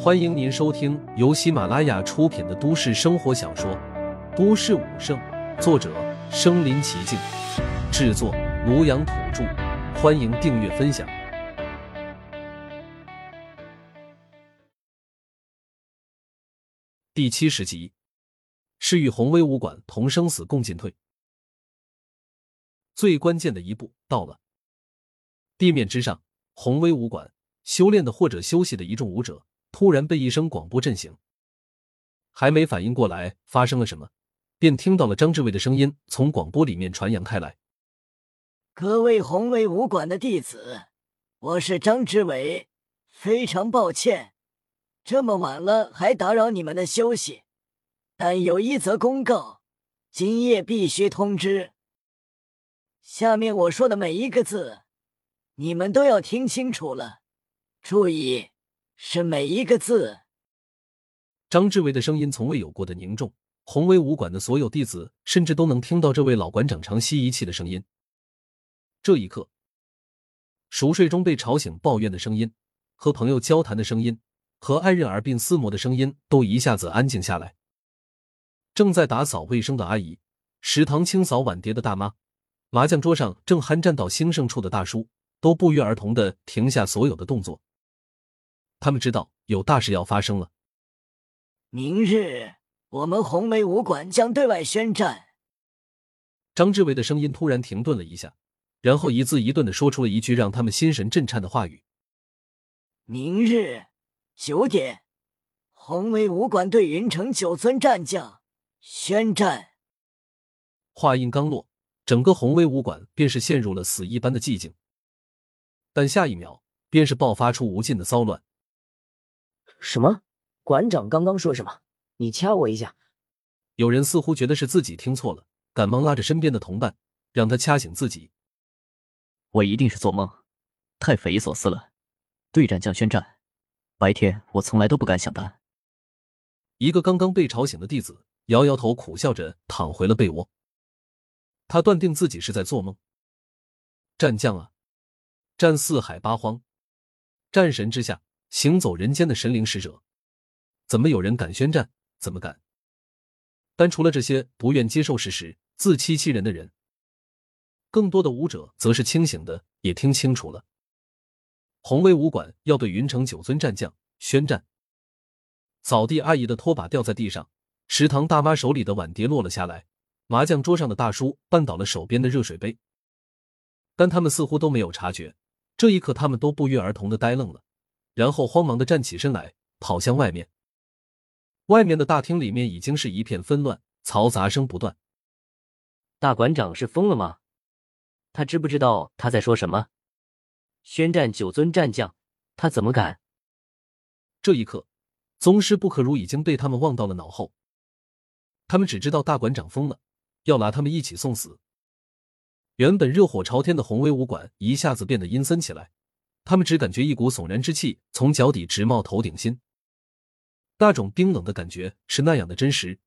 欢迎您收听由喜马拉雅出品的都市生活小说《都市武圣》，作者：身临其境，制作：庐阳土著。欢迎订阅分享。第七十集，是与宏威武馆同生死共进退。最关键的一步到了。地面之上，宏威武馆修炼的或者休息的一众武者。突然被一声广播震醒，还没反应过来发生了什么，便听到了张志伟的声音从广播里面传扬开来：“各位宏威武馆的弟子，我是张志伟，非常抱歉，这么晚了还打扰你们的休息，但有一则公告，今夜必须通知。下面我说的每一个字，你们都要听清楚了，注意。”是每一个字。张志伟的声音从未有过的凝重，宏威武馆的所有弟子甚至都能听到这位老馆长长吸一气的声音。这一刻，熟睡中被吵醒抱怨的声音，和朋友交谈的声音，和爱人耳鬓厮磨的声音，都一下子安静下来。正在打扫卫生的阿姨，食堂清扫碗碟的大妈，麻将桌上正酣战到兴盛处的大叔，都不约而同的停下所有的动作。他们知道有大事要发生了。明日我们红梅武馆将对外宣战。张志伟的声音突然停顿了一下，然后一字一顿的说出了一句让他们心神震颤的话语：“明日九点，红梅武馆对云城九尊战将宣战。”话音刚落，整个红威武馆便是陷入了死一般的寂静。但下一秒，便是爆发出无尽的骚乱。什么？馆长刚刚说什么？你掐我一下！有人似乎觉得是自己听错了，赶忙拉着身边的同伴，让他掐醒自己。我一定是做梦，太匪夷所思了。对战将宣战，白天我从来都不敢想的。一个刚刚被吵醒的弟子摇摇头，苦笑着躺回了被窝。他断定自己是在做梦。战将啊，战四海八荒，战神之下。行走人间的神灵使者，怎么有人敢宣战？怎么敢？但除了这些不愿接受事实、自欺欺人的人，更多的武者则是清醒的，也听清楚了。红威武馆要对云城九尊战将宣战。扫地阿姨的拖把掉在地上，食堂大妈手里的碗碟落了下来，麻将桌上的大叔绊倒了手边的热水杯。但他们似乎都没有察觉，这一刻，他们都不约而同的呆愣了。然后慌忙的站起身来，跑向外面。外面的大厅里面已经是一片纷乱，嘈杂声不断。大馆长是疯了吗？他知不知道他在说什么？宣战九尊战将，他怎么敢？这一刻，宗师不可如已经被他们忘到了脑后。他们只知道大馆长疯了，要拿他们一起送死。原本热火朝天的红威武馆一下子变得阴森起来。他们只感觉一股悚然之气从脚底直冒头顶心，那种冰冷的感觉是那样的真实。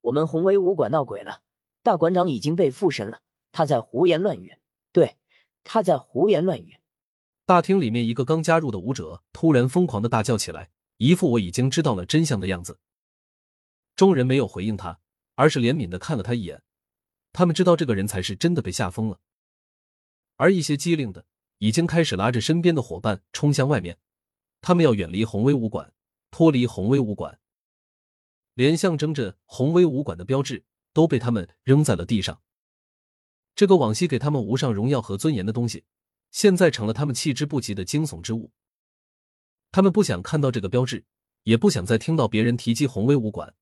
我们宏威武馆闹鬼了，大馆长已经被附身了，他在胡言乱语。对，他在胡言乱语。大厅里面，一个刚加入的武者突然疯狂的大叫起来，一副我已经知道了真相的样子。众人没有回应他，而是怜悯的看了他一眼。他们知道这个人才是真的被吓疯了，而一些机灵的。已经开始拉着身边的伙伴冲向外面，他们要远离红威武馆，脱离红威武馆。连象征着红威武馆的标志都被他们扔在了地上。这个往昔给他们无上荣耀和尊严的东西，现在成了他们弃之不及的惊悚之物。他们不想看到这个标志，也不想再听到别人提及红威武馆。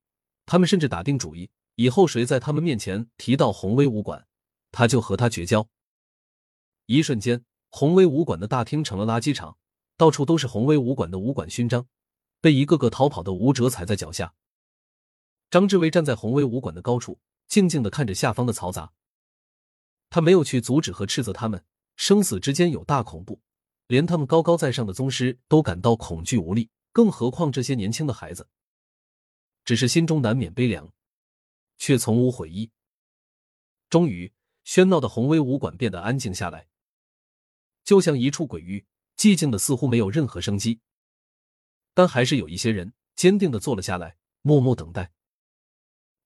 他们甚至打定主意，以后谁在他们面前提到红威武馆，他就和他绝交。一瞬间。宏威武馆的大厅成了垃圾场，到处都是宏威武馆的武馆勋章，被一个个逃跑的武者踩在脚下。张志伟站在宏威武馆的高处，静静的看着下方的嘈杂。他没有去阻止和斥责他们，生死之间有大恐怖，连他们高高在上的宗师都感到恐惧无力，更何况这些年轻的孩子。只是心中难免悲凉，却从无悔意。终于，喧闹的宏威武馆变得安静下来。就像一处鬼域，寂静的似乎没有任何生机。但还是有一些人坚定的坐了下来，默默等待。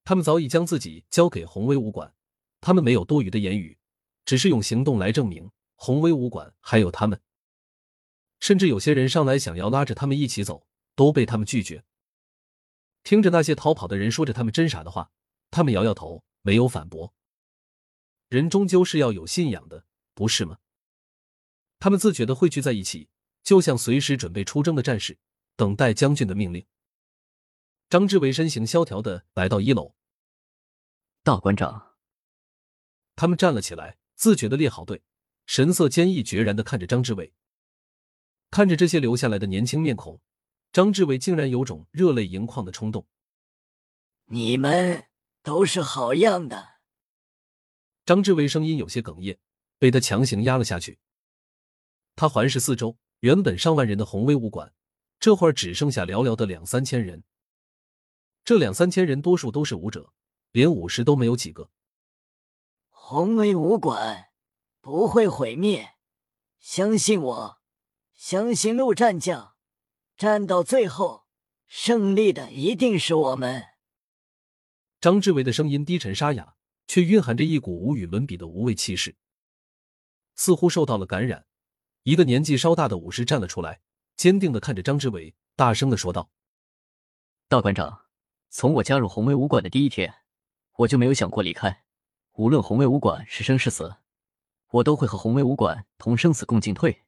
他们早已将自己交给宏威武馆，他们没有多余的言语，只是用行动来证明宏威武馆还有他们。甚至有些人上来想要拉着他们一起走，都被他们拒绝。听着那些逃跑的人说着他们真傻的话，他们摇摇头，没有反驳。人终究是要有信仰的，不是吗？他们自觉的汇聚在一起，就像随时准备出征的战士，等待将军的命令。张志伟身形萧条的来到一楼，大馆长。他们站了起来，自觉的列好队，神色坚毅决然的看着张志伟。看着这些留下来的年轻面孔，张志伟竟然有种热泪盈眶的冲动。你们都是好样的。张志伟声音有些哽咽，被他强行压了下去。他环视四周，原本上万人的宏威武馆，这会儿只剩下寥寥的两三千人。这两三千人多数都是武者，连武士都没有几个。宏威武馆不会毁灭，相信我，相信陆战将，战到最后，胜利的一定是我们。张志伟的声音低沉沙哑，却蕴含着一股无与伦比的无畏气势，似乎受到了感染。一个年纪稍大的武士站了出来，坚定的看着张之伟，大声的说道：“大馆长。”从我加入红威武馆的第一天，我就没有想过离开。无论红威武馆是生是死，我都会和红威武馆同生死共进退。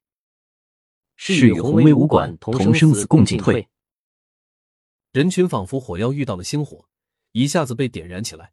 是与红威武馆同生死共进退。人群仿佛火药遇到了星火，一下子被点燃起来。